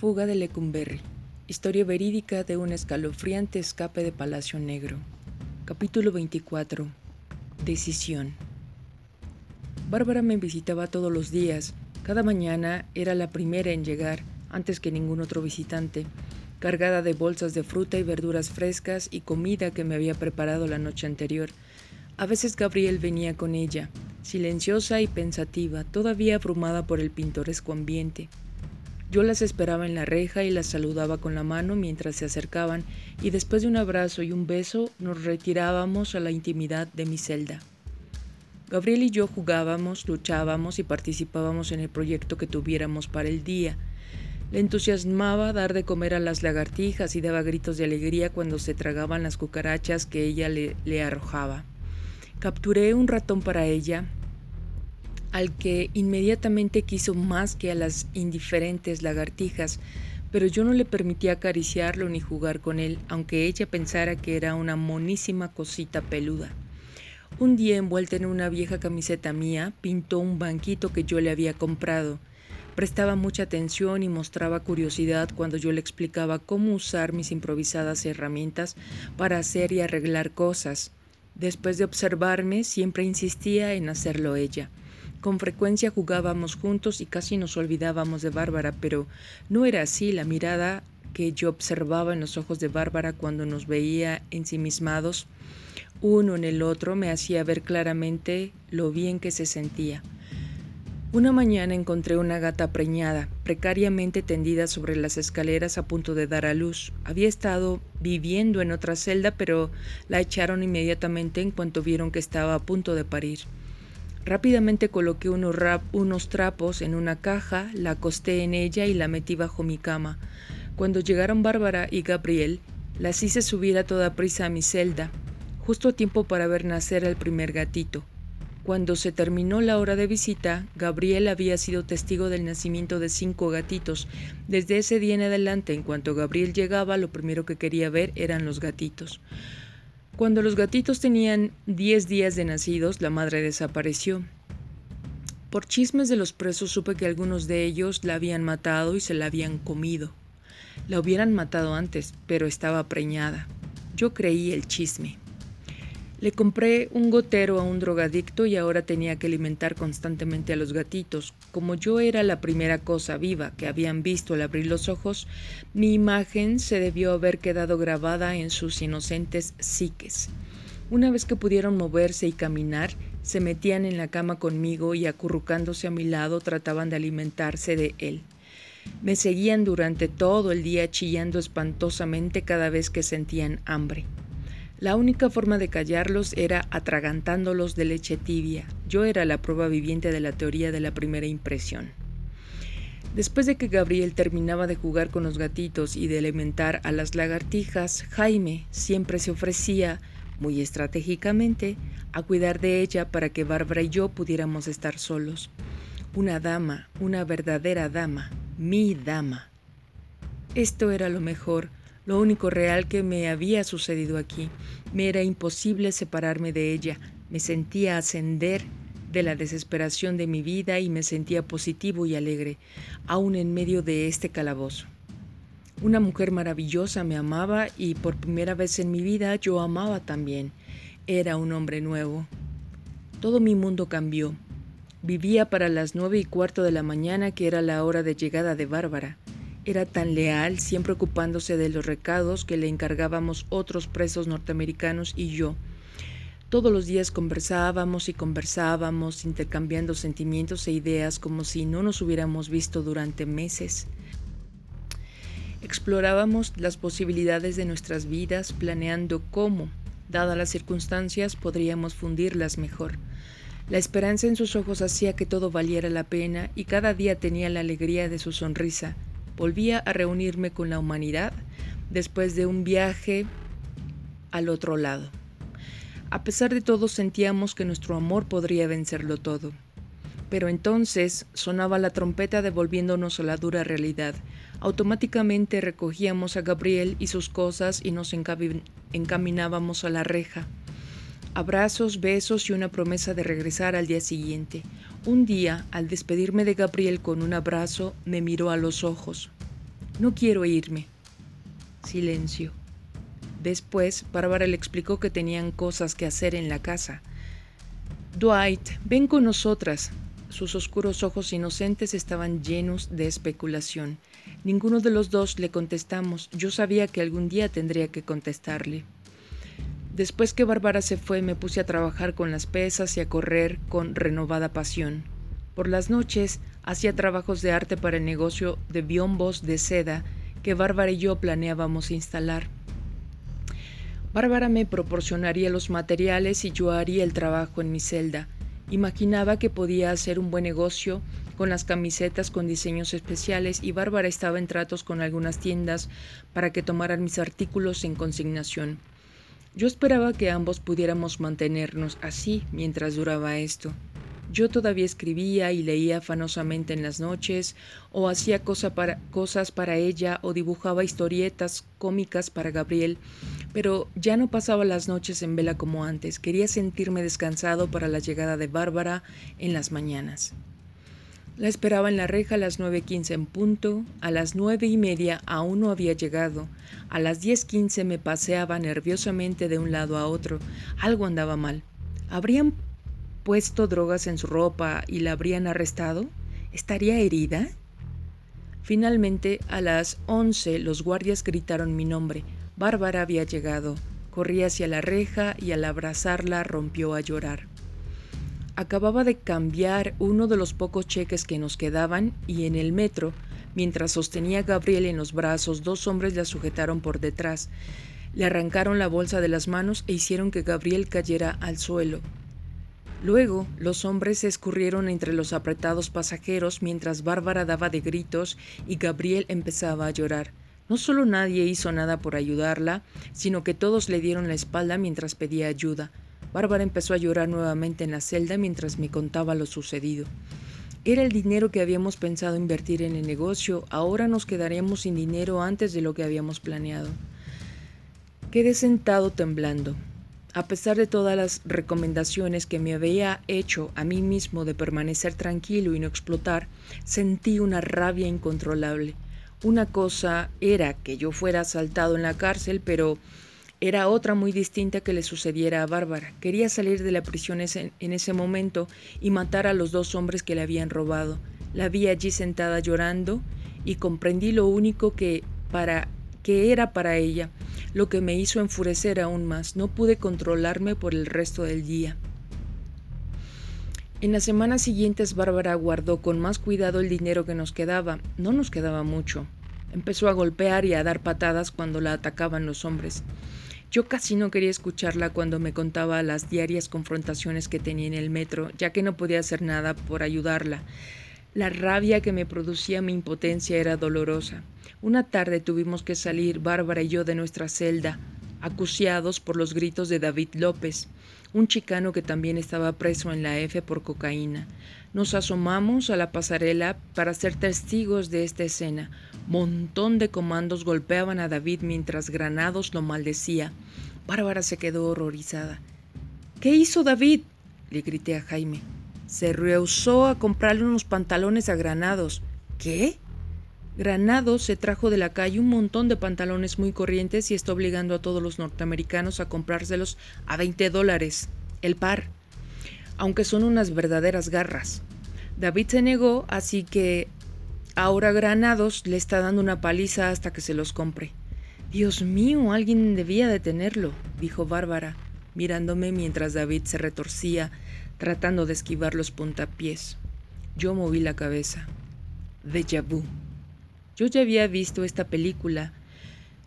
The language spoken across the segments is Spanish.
Fuga de Lecumberri. Historia verídica de un escalofriante escape de Palacio Negro. Capítulo 24. Decisión. Bárbara me visitaba todos los días. Cada mañana era la primera en llegar, antes que ningún otro visitante, cargada de bolsas de fruta y verduras frescas y comida que me había preparado la noche anterior. A veces Gabriel venía con ella, silenciosa y pensativa, todavía abrumada por el pintoresco ambiente. Yo las esperaba en la reja y las saludaba con la mano mientras se acercaban y después de un abrazo y un beso nos retirábamos a la intimidad de mi celda. Gabriel y yo jugábamos, luchábamos y participábamos en el proyecto que tuviéramos para el día. Le entusiasmaba dar de comer a las lagartijas y daba gritos de alegría cuando se tragaban las cucarachas que ella le, le arrojaba. Capturé un ratón para ella al que inmediatamente quiso más que a las indiferentes lagartijas, pero yo no le permitía acariciarlo ni jugar con él, aunque ella pensara que era una monísima cosita peluda. Un día, envuelta en una vieja camiseta mía, pintó un banquito que yo le había comprado. Prestaba mucha atención y mostraba curiosidad cuando yo le explicaba cómo usar mis improvisadas herramientas para hacer y arreglar cosas. Después de observarme, siempre insistía en hacerlo ella. Con frecuencia jugábamos juntos y casi nos olvidábamos de Bárbara, pero no era así la mirada que yo observaba en los ojos de Bárbara cuando nos veía ensimismados uno en el otro me hacía ver claramente lo bien que se sentía. Una mañana encontré una gata preñada, precariamente tendida sobre las escaleras a punto de dar a luz. Había estado viviendo en otra celda, pero la echaron inmediatamente en cuanto vieron que estaba a punto de parir. Rápidamente coloqué unos, trapos en una caja, la acosté en ella y la metí bajo mi cama. Cuando llegaron Bárbara y Gabriel, las hice subir a toda prisa a mi celda, justo a tiempo para ver nacer al primer gatito. Cuando se terminó la hora de visita, Gabriel había sido testigo del nacimiento de cinco gatitos. Desde ese día en adelante, en cuanto Gabriel llegaba, lo primero que quería ver eran los gatitos. Cuando los gatitos tenían diez días de nacidos, la madre desapareció. Por chismes de los presos supe que algunos de ellos la habían matado y se la habían comido. La hubieran matado antes, pero estaba preñada. Yo creí el chisme. Le compré un gotero a un drogadicto y ahora tenía que alimentar constantemente a los gatitos. Como yo era la primera cosa viva que habían visto al abrir los ojos, mi imagen se debió haber quedado grabada en sus inocentes psiques. Una vez que pudieron moverse y caminar, se metían en la cama conmigo y acurrucándose a mi lado trataban de alimentarse de él. Me seguían durante todo el día chillando espantosamente cada vez que sentían hambre. La única forma de callarlos era atragantándolos de leche tibia. Yo era la prueba viviente de la teoría de la primera impresión. Después de que Gabriel terminaba de jugar con los gatitos y de alimentar a las lagartijas, Jaime siempre se ofrecía, muy estratégicamente, a cuidar de ella para que Bárbara y yo pudiéramos estar solos. Una dama, una verdadera dama, mi dama. Esto era lo mejor, lo único real que me había sucedido aquí. Me era imposible separarme de ella. Me sentía ascender de la desesperación de mi vida y me sentía positivo y alegre, aún en medio de este calabozo. Una mujer maravillosa me amaba y por primera vez en mi vida yo amaba también. Era un hombre nuevo. Todo mi mundo cambió. Vivía para las nueve y cuarto de la mañana que era la hora de llegada de Bárbara. Era tan leal, siempre ocupándose de los recados que le encargábamos otros presos norteamericanos y yo. Todos los días conversábamos y conversábamos, intercambiando sentimientos e ideas como si no nos hubiéramos visto durante meses. Explorábamos las posibilidades de nuestras vidas, planeando cómo, dadas las circunstancias, podríamos fundirlas mejor. La esperanza en sus ojos hacía que todo valiera la pena y cada día tenía la alegría de su sonrisa, volvía a reunirme con la humanidad después de un viaje al otro lado. A pesar de todo sentíamos que nuestro amor podría vencerlo todo. Pero entonces sonaba la trompeta devolviéndonos a la dura realidad. Automáticamente recogíamos a Gabriel y sus cosas y nos encaminábamos a la reja. Abrazos, besos y una promesa de regresar al día siguiente. Un día, al despedirme de Gabriel con un abrazo, me miró a los ojos. No quiero irme. Silencio. Después, Bárbara le explicó que tenían cosas que hacer en la casa. Dwight, ven con nosotras. Sus oscuros ojos inocentes estaban llenos de especulación. Ninguno de los dos le contestamos. Yo sabía que algún día tendría que contestarle. Después que Bárbara se fue, me puse a trabajar con las pesas y a correr con renovada pasión. Por las noches hacía trabajos de arte para el negocio de biombos de seda que Bárbara y yo planeábamos instalar. Bárbara me proporcionaría los materiales y yo haría el trabajo en mi celda. Imaginaba que podía hacer un buen negocio con las camisetas con diseños especiales y Bárbara estaba en tratos con algunas tiendas para que tomaran mis artículos en consignación. Yo esperaba que ambos pudiéramos mantenernos así mientras duraba esto. Yo todavía escribía y leía afanosamente en las noches, o hacía cosas para ella, o dibujaba historietas cómicas para Gabriel, pero ya no pasaba las noches en vela como antes. Quería sentirme descansado para la llegada de Bárbara en las mañanas. La esperaba en la reja a las nueve quince en punto, a las nueve y media aún no había llegado, a las diez quince me paseaba nerviosamente de un lado a otro, algo andaba mal. ¿Habrían puesto drogas en su ropa y la habrían arrestado? ¿Estaría herida? Finalmente, a las once los guardias gritaron mi nombre. Bárbara había llegado. Corrí hacia la reja y al abrazarla rompió a llorar. Acababa de cambiar uno de los pocos cheques que nos quedaban y en el metro, mientras sostenía a Gabriel en los brazos, dos hombres la sujetaron por detrás. Le arrancaron la bolsa de las manos e hicieron que Gabriel cayera al suelo. Luego, los hombres se escurrieron entre los apretados pasajeros mientras Bárbara daba de gritos y Gabriel empezaba a llorar. No solo nadie hizo nada por ayudarla, sino que todos le dieron la espalda mientras pedía ayuda. Bárbara empezó a llorar nuevamente en la celda mientras me contaba lo sucedido. Era el dinero que habíamos pensado invertir en el negocio, ahora nos quedaríamos sin dinero antes de lo que habíamos planeado. Quedé sentado temblando. A pesar de todas las recomendaciones que me había hecho a mí mismo de permanecer tranquilo y no explotar, sentí una rabia incontrolable. Una cosa era que yo fuera asaltado en la cárcel, pero era otra muy distinta que le sucediera a Bárbara. Quería salir de la prisión en ese momento y matar a los dos hombres que le habían robado. La vi allí sentada llorando y comprendí lo único que para que era para ella, lo que me hizo enfurecer aún más. No pude controlarme por el resto del día. En las semanas siguientes Bárbara guardó con más cuidado el dinero que nos quedaba. No nos quedaba mucho. Empezó a golpear y a dar patadas cuando la atacaban los hombres. Yo casi no quería escucharla cuando me contaba las diarias confrontaciones que tenía en el metro, ya que no podía hacer nada por ayudarla. La rabia que me producía mi impotencia era dolorosa. Una tarde tuvimos que salir, Bárbara y yo, de nuestra celda, acuciados por los gritos de David López, un chicano que también estaba preso en la F por cocaína. Nos asomamos a la pasarela para ser testigos de esta escena. Montón de comandos golpeaban a David mientras Granados lo maldecía. Bárbara se quedó horrorizada. ¿Qué hizo David? le grité a Jaime. Se rehusó a comprarle unos pantalones a Granados. ¿Qué? Granados se trajo de la calle un montón de pantalones muy corrientes y está obligando a todos los norteamericanos a comprárselos a 20 dólares el par, aunque son unas verdaderas garras. David se negó, así que Ahora Granados le está dando una paliza hasta que se los compre. Dios mío, alguien debía detenerlo, dijo Bárbara, mirándome mientras David se retorcía, tratando de esquivar los puntapiés. Yo moví la cabeza. Déjà vu. Yo ya había visto esta película.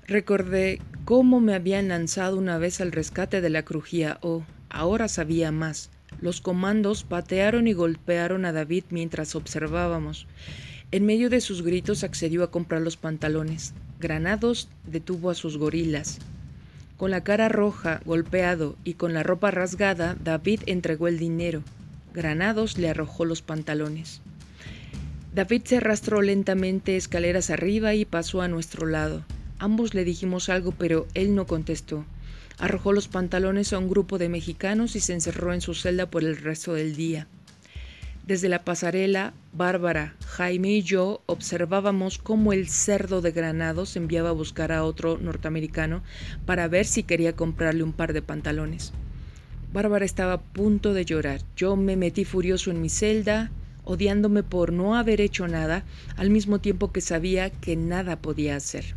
Recordé cómo me habían lanzado una vez al rescate de la crujía O. Ahora sabía más. Los comandos patearon y golpearon a David mientras observábamos. En medio de sus gritos accedió a comprar los pantalones. Granados detuvo a sus gorilas. Con la cara roja, golpeado y con la ropa rasgada, David entregó el dinero. Granados le arrojó los pantalones. David se arrastró lentamente escaleras arriba y pasó a nuestro lado. Ambos le dijimos algo, pero él no contestó. Arrojó los pantalones a un grupo de mexicanos y se encerró en su celda por el resto del día. Desde la pasarela Bárbara, Jaime y yo observábamos cómo el cerdo de Granados enviaba a buscar a otro norteamericano para ver si quería comprarle un par de pantalones. Bárbara estaba a punto de llorar. Yo me metí furioso en mi celda, odiándome por no haber hecho nada, al mismo tiempo que sabía que nada podía hacer.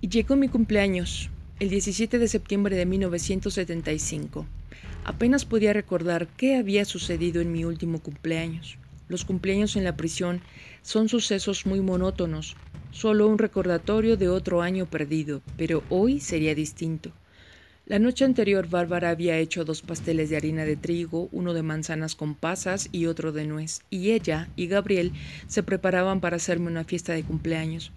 Y llegó mi cumpleaños, el 17 de septiembre de 1975. Apenas podía recordar qué había sucedido en mi último cumpleaños. Los cumpleaños en la prisión son sucesos muy monótonos, solo un recordatorio de otro año perdido, pero hoy sería distinto. La noche anterior Bárbara había hecho dos pasteles de harina de trigo, uno de manzanas con pasas y otro de nuez, y ella y Gabriel se preparaban para hacerme una fiesta de cumpleaños.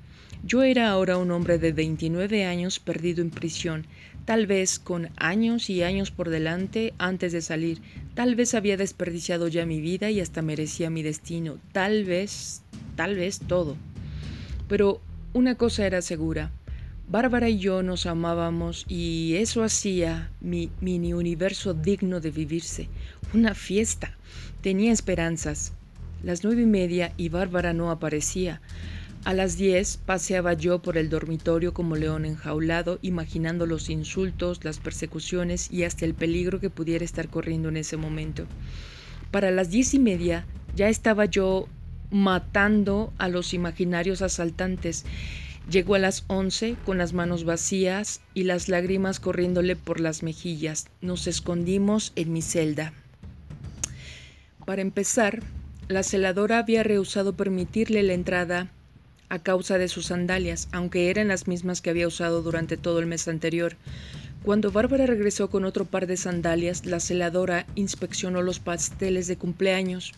Yo era ahora un hombre de 29 años perdido en prisión, tal vez con años y años por delante antes de salir, tal vez había desperdiciado ya mi vida y hasta merecía mi destino, tal vez, tal vez todo. Pero una cosa era segura, Bárbara y yo nos amábamos y eso hacía mi mini universo digno de vivirse, una fiesta. Tenía esperanzas. Las nueve y media y Bárbara no aparecía. A las diez paseaba yo por el dormitorio como león enjaulado, imaginando los insultos, las persecuciones y hasta el peligro que pudiera estar corriendo en ese momento. Para las diez y media ya estaba yo matando a los imaginarios asaltantes. Llegó a las once con las manos vacías y las lágrimas corriéndole por las mejillas. Nos escondimos en mi celda. Para empezar, la celadora había rehusado permitirle la entrada a causa de sus sandalias, aunque eran las mismas que había usado durante todo el mes anterior. Cuando Bárbara regresó con otro par de sandalias, la celadora inspeccionó los pasteles de cumpleaños.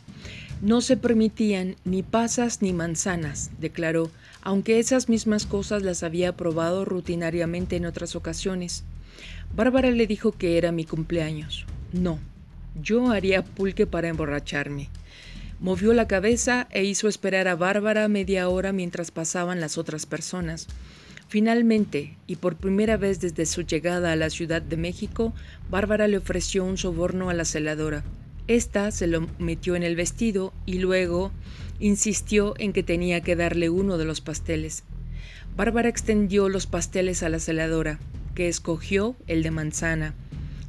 No se permitían ni pasas ni manzanas, declaró, aunque esas mismas cosas las había probado rutinariamente en otras ocasiones. Bárbara le dijo que era mi cumpleaños. No, yo haría pulque para emborracharme. Movió la cabeza e hizo esperar a Bárbara media hora mientras pasaban las otras personas. Finalmente, y por primera vez desde su llegada a la Ciudad de México, Bárbara le ofreció un soborno a la celadora. Esta se lo metió en el vestido y luego insistió en que tenía que darle uno de los pasteles. Bárbara extendió los pasteles a la celadora, que escogió el de manzana.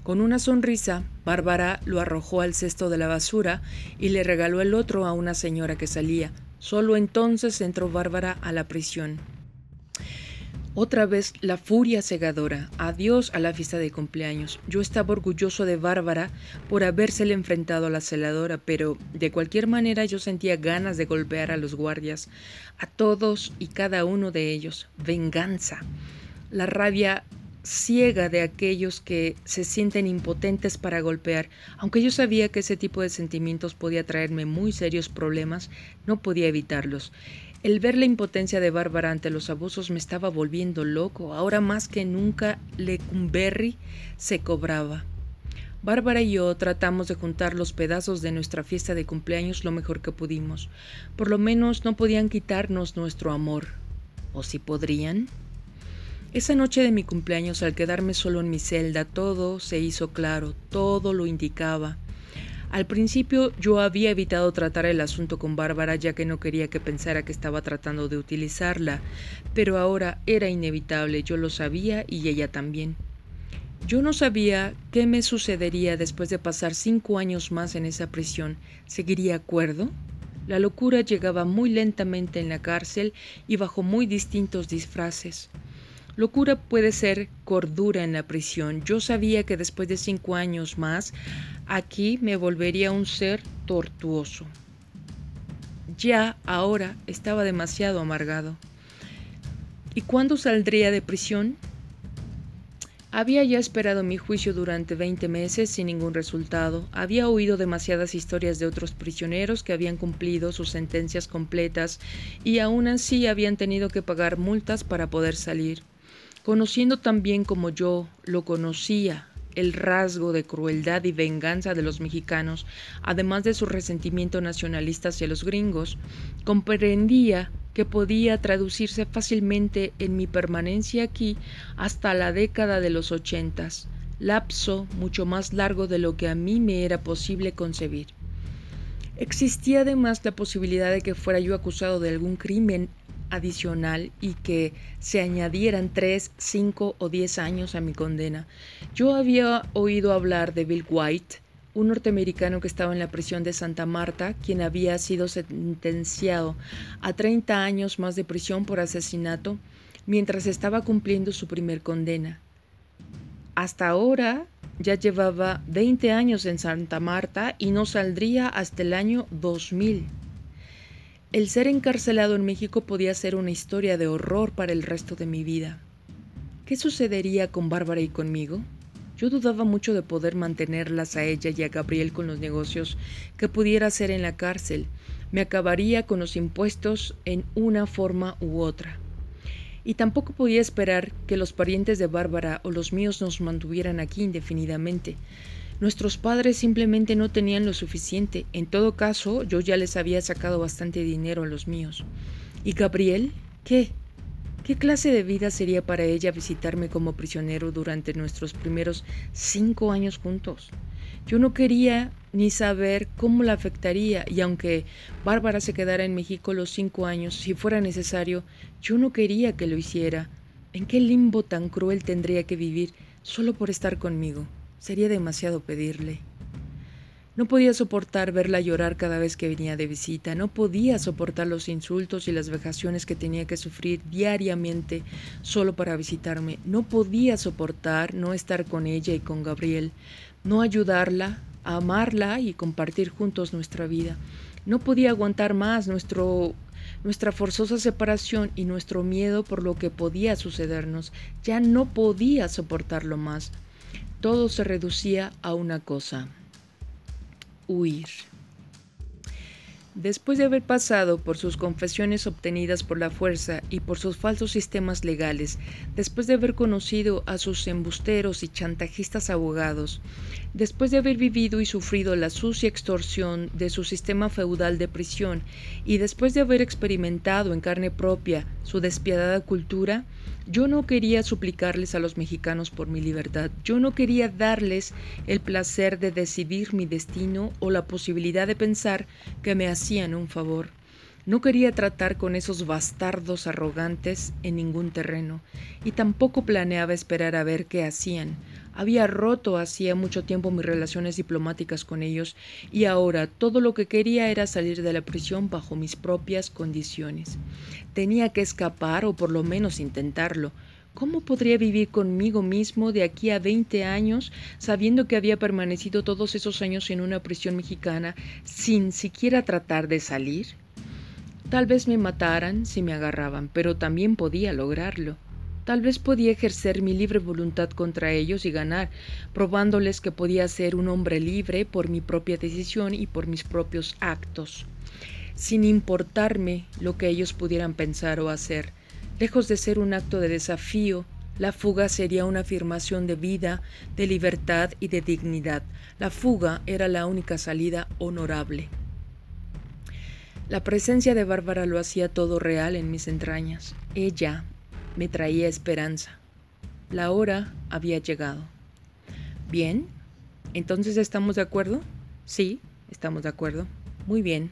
Con una sonrisa, Bárbara lo arrojó al cesto de la basura y le regaló el otro a una señora que salía. Solo entonces entró Bárbara a la prisión. Otra vez la furia cegadora. Adiós a la fiesta de cumpleaños. Yo estaba orgulloso de Bárbara por habérsele enfrentado a la celadora, pero de cualquier manera yo sentía ganas de golpear a los guardias, a todos y cada uno de ellos. Venganza. La rabia ciega de aquellos que se sienten impotentes para golpear. Aunque yo sabía que ese tipo de sentimientos podía traerme muy serios problemas, no podía evitarlos. El ver la impotencia de Bárbara ante los abusos me estaba volviendo loco. Ahora más que nunca Lecumberri se cobraba. Bárbara y yo tratamos de juntar los pedazos de nuestra fiesta de cumpleaños lo mejor que pudimos. Por lo menos no podían quitarnos nuestro amor. ¿O si podrían? Esa noche de mi cumpleaños, al quedarme solo en mi celda, todo se hizo claro, todo lo indicaba. Al principio yo había evitado tratar el asunto con Bárbara ya que no quería que pensara que estaba tratando de utilizarla, pero ahora era inevitable, yo lo sabía y ella también. Yo no sabía qué me sucedería después de pasar cinco años más en esa prisión. ¿Seguiría acuerdo? La locura llegaba muy lentamente en la cárcel y bajo muy distintos disfraces. Locura puede ser cordura en la prisión. Yo sabía que después de cinco años más, aquí me volvería un ser tortuoso. Ya ahora estaba demasiado amargado. ¿Y cuándo saldría de prisión? Había ya esperado mi juicio durante veinte meses sin ningún resultado. Había oído demasiadas historias de otros prisioneros que habían cumplido sus sentencias completas y aún así habían tenido que pagar multas para poder salir conociendo también como yo lo conocía el rasgo de crueldad y venganza de los mexicanos, además de su resentimiento nacionalista hacia los gringos, comprendía que podía traducirse fácilmente en mi permanencia aquí hasta la década de los ochentas, lapso mucho más largo de lo que a mí me era posible concebir. Existía además la posibilidad de que fuera yo acusado de algún crimen adicional y que se añadieran tres, cinco o diez años a mi condena. Yo había oído hablar de Bill White, un norteamericano que estaba en la prisión de Santa Marta, quien había sido sentenciado a 30 años más de prisión por asesinato mientras estaba cumpliendo su primer condena. Hasta ahora ya llevaba 20 años en Santa Marta y no saldría hasta el año 2000. El ser encarcelado en México podía ser una historia de horror para el resto de mi vida. ¿Qué sucedería con Bárbara y conmigo? Yo dudaba mucho de poder mantenerlas a ella y a Gabriel con los negocios que pudiera hacer en la cárcel. Me acabaría con los impuestos en una forma u otra. Y tampoco podía esperar que los parientes de Bárbara o los míos nos mantuvieran aquí indefinidamente. Nuestros padres simplemente no tenían lo suficiente. En todo caso, yo ya les había sacado bastante dinero a los míos. ¿Y Gabriel? ¿Qué? ¿Qué clase de vida sería para ella visitarme como prisionero durante nuestros primeros cinco años juntos? Yo no quería ni saber cómo la afectaría, y aunque Bárbara se quedara en México los cinco años, si fuera necesario, yo no quería que lo hiciera. ¿En qué limbo tan cruel tendría que vivir solo por estar conmigo? Sería demasiado pedirle. No podía soportar verla llorar cada vez que venía de visita, no podía soportar los insultos y las vejaciones que tenía que sufrir diariamente solo para visitarme, no podía soportar no estar con ella y con Gabriel, no ayudarla, amarla y compartir juntos nuestra vida. No podía aguantar más nuestra forzosa separación y nuestro miedo por lo que podía sucedernos. Ya no podía soportarlo más todo se reducía a una cosa, huir. Después de haber pasado por sus confesiones obtenidas por la fuerza y por sus falsos sistemas legales, después de haber conocido a sus embusteros y chantajistas abogados, después de haber vivido y sufrido la sucia extorsión de su sistema feudal de prisión y después de haber experimentado en carne propia su despiadada cultura, yo no quería suplicarles a los mexicanos por mi libertad, yo no quería darles el placer de decidir mi destino o la posibilidad de pensar que me hacían un favor. No quería tratar con esos bastardos arrogantes en ningún terreno, y tampoco planeaba esperar a ver qué hacían. Había roto hacía mucho tiempo mis relaciones diplomáticas con ellos, y ahora todo lo que quería era salir de la prisión bajo mis propias condiciones. Tenía que escapar o por lo menos intentarlo. ¿Cómo podría vivir conmigo mismo de aquí a veinte años sabiendo que había permanecido todos esos años en una prisión mexicana sin siquiera tratar de salir? Tal vez me mataran si me agarraban, pero también podía lograrlo. Tal vez podía ejercer mi libre voluntad contra ellos y ganar, probándoles que podía ser un hombre libre por mi propia decisión y por mis propios actos, sin importarme lo que ellos pudieran pensar o hacer. Lejos de ser un acto de desafío, la fuga sería una afirmación de vida, de libertad y de dignidad. La fuga era la única salida honorable. La presencia de Bárbara lo hacía todo real en mis entrañas. Ella me traía esperanza. La hora había llegado. Bien, entonces estamos de acuerdo? Sí, estamos de acuerdo. Muy bien.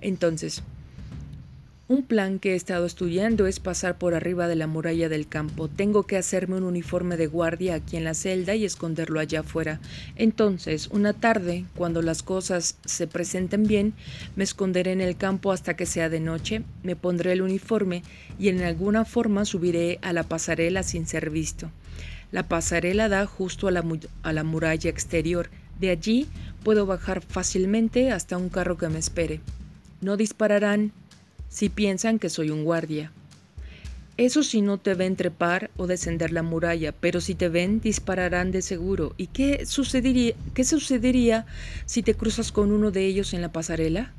Entonces, un plan que he estado estudiando es pasar por arriba de la muralla del campo. Tengo que hacerme un uniforme de guardia aquí en la celda y esconderlo allá afuera. Entonces, una tarde, cuando las cosas se presenten bien, me esconderé en el campo hasta que sea de noche, me pondré el uniforme y en alguna forma subiré a la pasarela sin ser visto. La pasarela da justo a la, a la muralla exterior. De allí puedo bajar fácilmente hasta un carro que me espere. No dispararán si piensan que soy un guardia. Eso si no te ven trepar o descender la muralla, pero si te ven dispararán de seguro. ¿Y qué sucedería, qué sucedería si te cruzas con uno de ellos en la pasarela?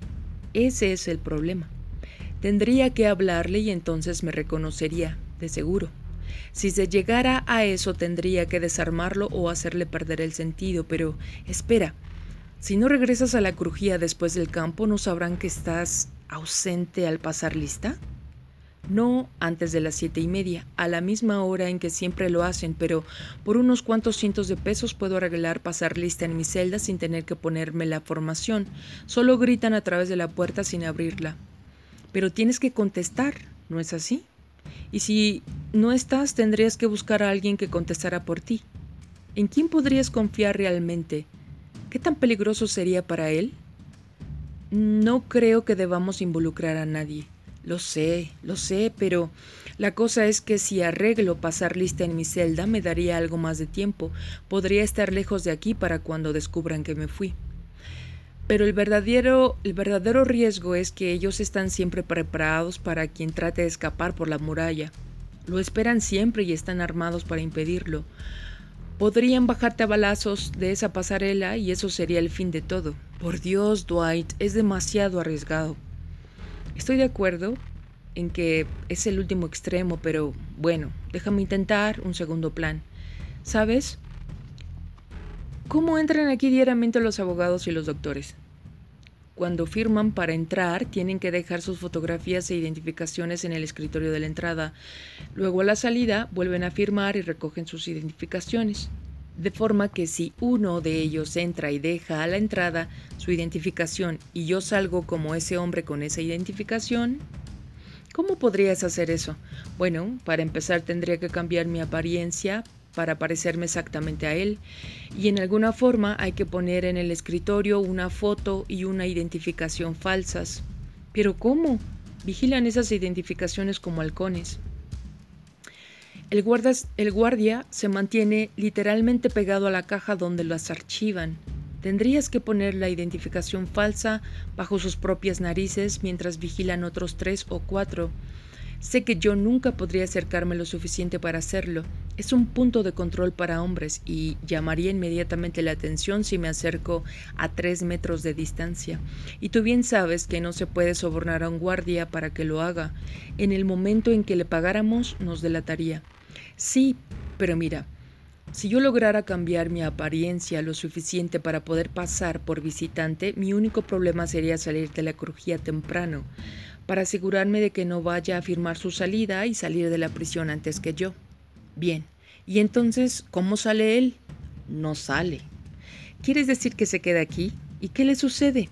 Ese es el problema. Tendría que hablarle y entonces me reconocería, de seguro. Si se llegara a eso tendría que desarmarlo o hacerle perder el sentido, pero espera, si no regresas a la crujía después del campo no sabrán que estás ausente al pasar lista? No antes de las siete y media, a la misma hora en que siempre lo hacen, pero por unos cuantos cientos de pesos puedo arreglar pasar lista en mi celda sin tener que ponerme la formación. Solo gritan a través de la puerta sin abrirla. Pero tienes que contestar, ¿no es así? Y si no estás, tendrías que buscar a alguien que contestara por ti. ¿En quién podrías confiar realmente? ¿Qué tan peligroso sería para él? No creo que debamos involucrar a nadie. Lo sé, lo sé, pero la cosa es que si arreglo pasar lista en mi celda me daría algo más de tiempo. Podría estar lejos de aquí para cuando descubran que me fui. Pero el verdadero, el verdadero riesgo es que ellos están siempre preparados para quien trate de escapar por la muralla. Lo esperan siempre y están armados para impedirlo. Podrían bajarte a balazos de esa pasarela y eso sería el fin de todo. Por Dios, Dwight, es demasiado arriesgado. Estoy de acuerdo en que es el último extremo, pero bueno, déjame intentar un segundo plan. ¿Sabes? ¿Cómo entran aquí diariamente los abogados y los doctores? Cuando firman para entrar, tienen que dejar sus fotografías e identificaciones en el escritorio de la entrada. Luego a la salida vuelven a firmar y recogen sus identificaciones. De forma que si uno de ellos entra y deja a la entrada su identificación y yo salgo como ese hombre con esa identificación, ¿cómo podrías hacer eso? Bueno, para empezar tendría que cambiar mi apariencia para parecerme exactamente a él y en alguna forma hay que poner en el escritorio una foto y una identificación falsas. Pero ¿cómo? Vigilan esas identificaciones como halcones. El, el guardia se mantiene literalmente pegado a la caja donde las archivan. Tendrías que poner la identificación falsa bajo sus propias narices mientras vigilan otros tres o cuatro. Sé que yo nunca podría acercarme lo suficiente para hacerlo. Es un punto de control para hombres y llamaría inmediatamente la atención si me acerco a tres metros de distancia. Y tú bien sabes que no se puede sobornar a un guardia para que lo haga. En el momento en que le pagáramos nos delataría. Sí, pero mira, si yo lograra cambiar mi apariencia lo suficiente para poder pasar por visitante, mi único problema sería salir de la crujía temprano, para asegurarme de que no vaya a firmar su salida y salir de la prisión antes que yo. Bien, ¿y entonces cómo sale él? No sale. ¿Quieres decir que se queda aquí? ¿Y qué le sucede?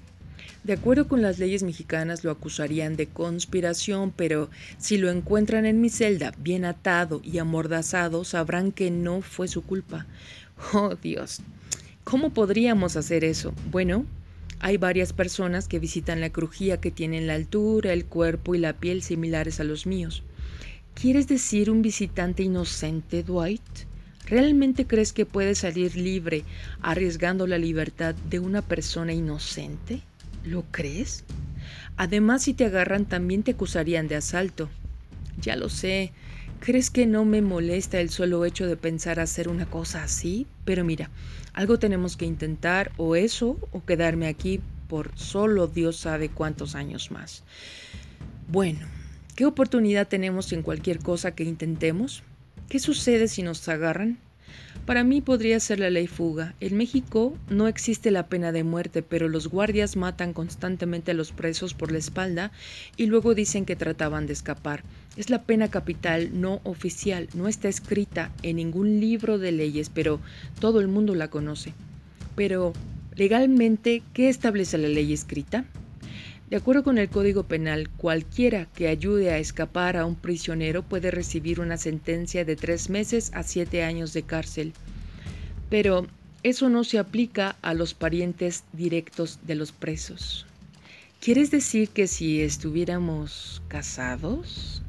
De acuerdo con las leyes mexicanas lo acusarían de conspiración, pero si lo encuentran en mi celda bien atado y amordazado, sabrán que no fue su culpa. Oh Dios, ¿cómo podríamos hacer eso? Bueno, hay varias personas que visitan la crujía que tienen la altura, el cuerpo y la piel similares a los míos. ¿Quieres decir un visitante inocente, Dwight? ¿Realmente crees que puede salir libre arriesgando la libertad de una persona inocente? ¿Lo crees? Además, si te agarran, también te acusarían de asalto. Ya lo sé. ¿Crees que no me molesta el solo hecho de pensar hacer una cosa así? Pero mira, algo tenemos que intentar, o eso, o quedarme aquí por solo Dios sabe cuántos años más. Bueno, ¿qué oportunidad tenemos en cualquier cosa que intentemos? ¿Qué sucede si nos agarran? Para mí podría ser la ley fuga. En México no existe la pena de muerte, pero los guardias matan constantemente a los presos por la espalda y luego dicen que trataban de escapar. Es la pena capital no oficial, no está escrita en ningún libro de leyes, pero todo el mundo la conoce. Pero, legalmente, ¿qué establece la ley escrita? De acuerdo con el Código Penal, cualquiera que ayude a escapar a un prisionero puede recibir una sentencia de tres meses a siete años de cárcel. Pero eso no se aplica a los parientes directos de los presos. ¿Quieres decir que si estuviéramos casados?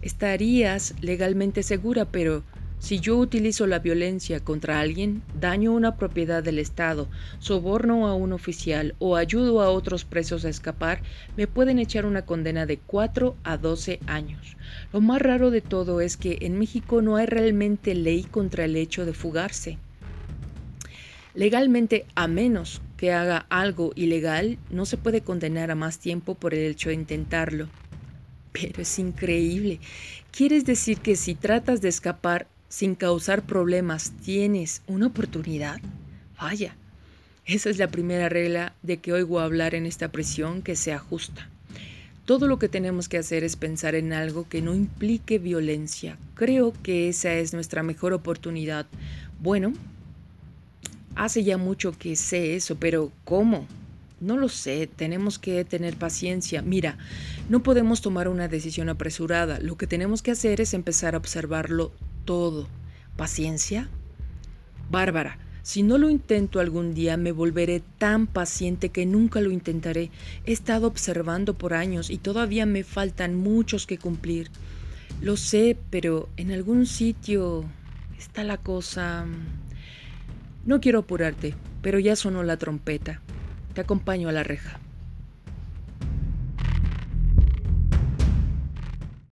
Estarías legalmente segura, pero si yo utilizo la violencia contra alguien, daño una propiedad del Estado, soborno a un oficial o ayudo a otros presos a escapar, me pueden echar una condena de 4 a 12 años. Lo más raro de todo es que en México no hay realmente ley contra el hecho de fugarse. Legalmente, a menos que haga algo ilegal, no se puede condenar a más tiempo por el hecho de intentarlo. Pero es increíble. ¿Quieres decir que si tratas de escapar sin causar problemas tienes una oportunidad, vaya. Esa es la primera regla de que oigo hablar en esta prisión que sea justa. Todo lo que tenemos que hacer es pensar en algo que no implique violencia. Creo que esa es nuestra mejor oportunidad. Bueno, hace ya mucho que sé eso, pero ¿cómo? No lo sé, tenemos que tener paciencia. Mira, no podemos tomar una decisión apresurada. Lo que tenemos que hacer es empezar a observarlo todo. ¿Paciencia? Bárbara, si no lo intento algún día, me volveré tan paciente que nunca lo intentaré. He estado observando por años y todavía me faltan muchos que cumplir. Lo sé, pero en algún sitio está la cosa... No quiero apurarte, pero ya sonó la trompeta. Te acompaño a la reja.